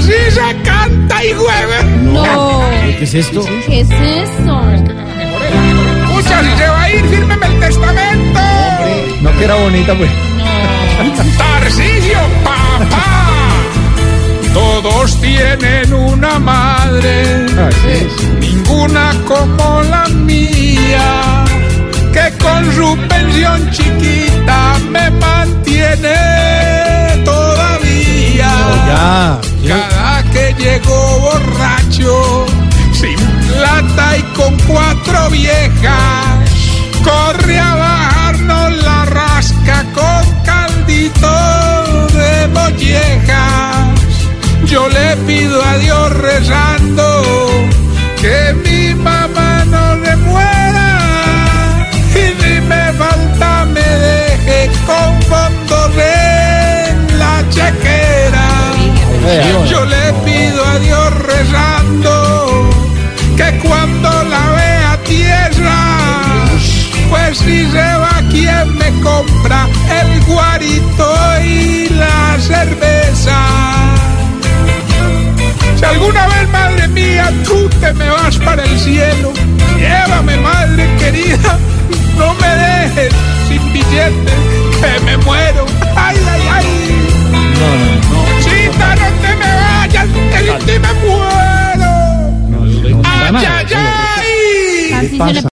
Así se canta y juega. No. ¿Qué es esto? ¿Qué es eso? Escucha, si se va a ir, fírmeme el testamento. No que era bonita, pues. Tarcisio, papá. Todos tienen una madre, ninguna como la mía, que con su pensión chiquita me mantiene y con cuatro viejas, corre a bajarnos la rasca con caldito de mollejas. Yo le pido a Dios rezando guarito y la cerveza? Si alguna vez, madre mía, tú te me vas para el cielo, llévame, madre querida, no me dejes sin billete, que me muero. Ay, ay, ay. Chita, no te me vayas, que sin ti me muero. Ay, ay, ay.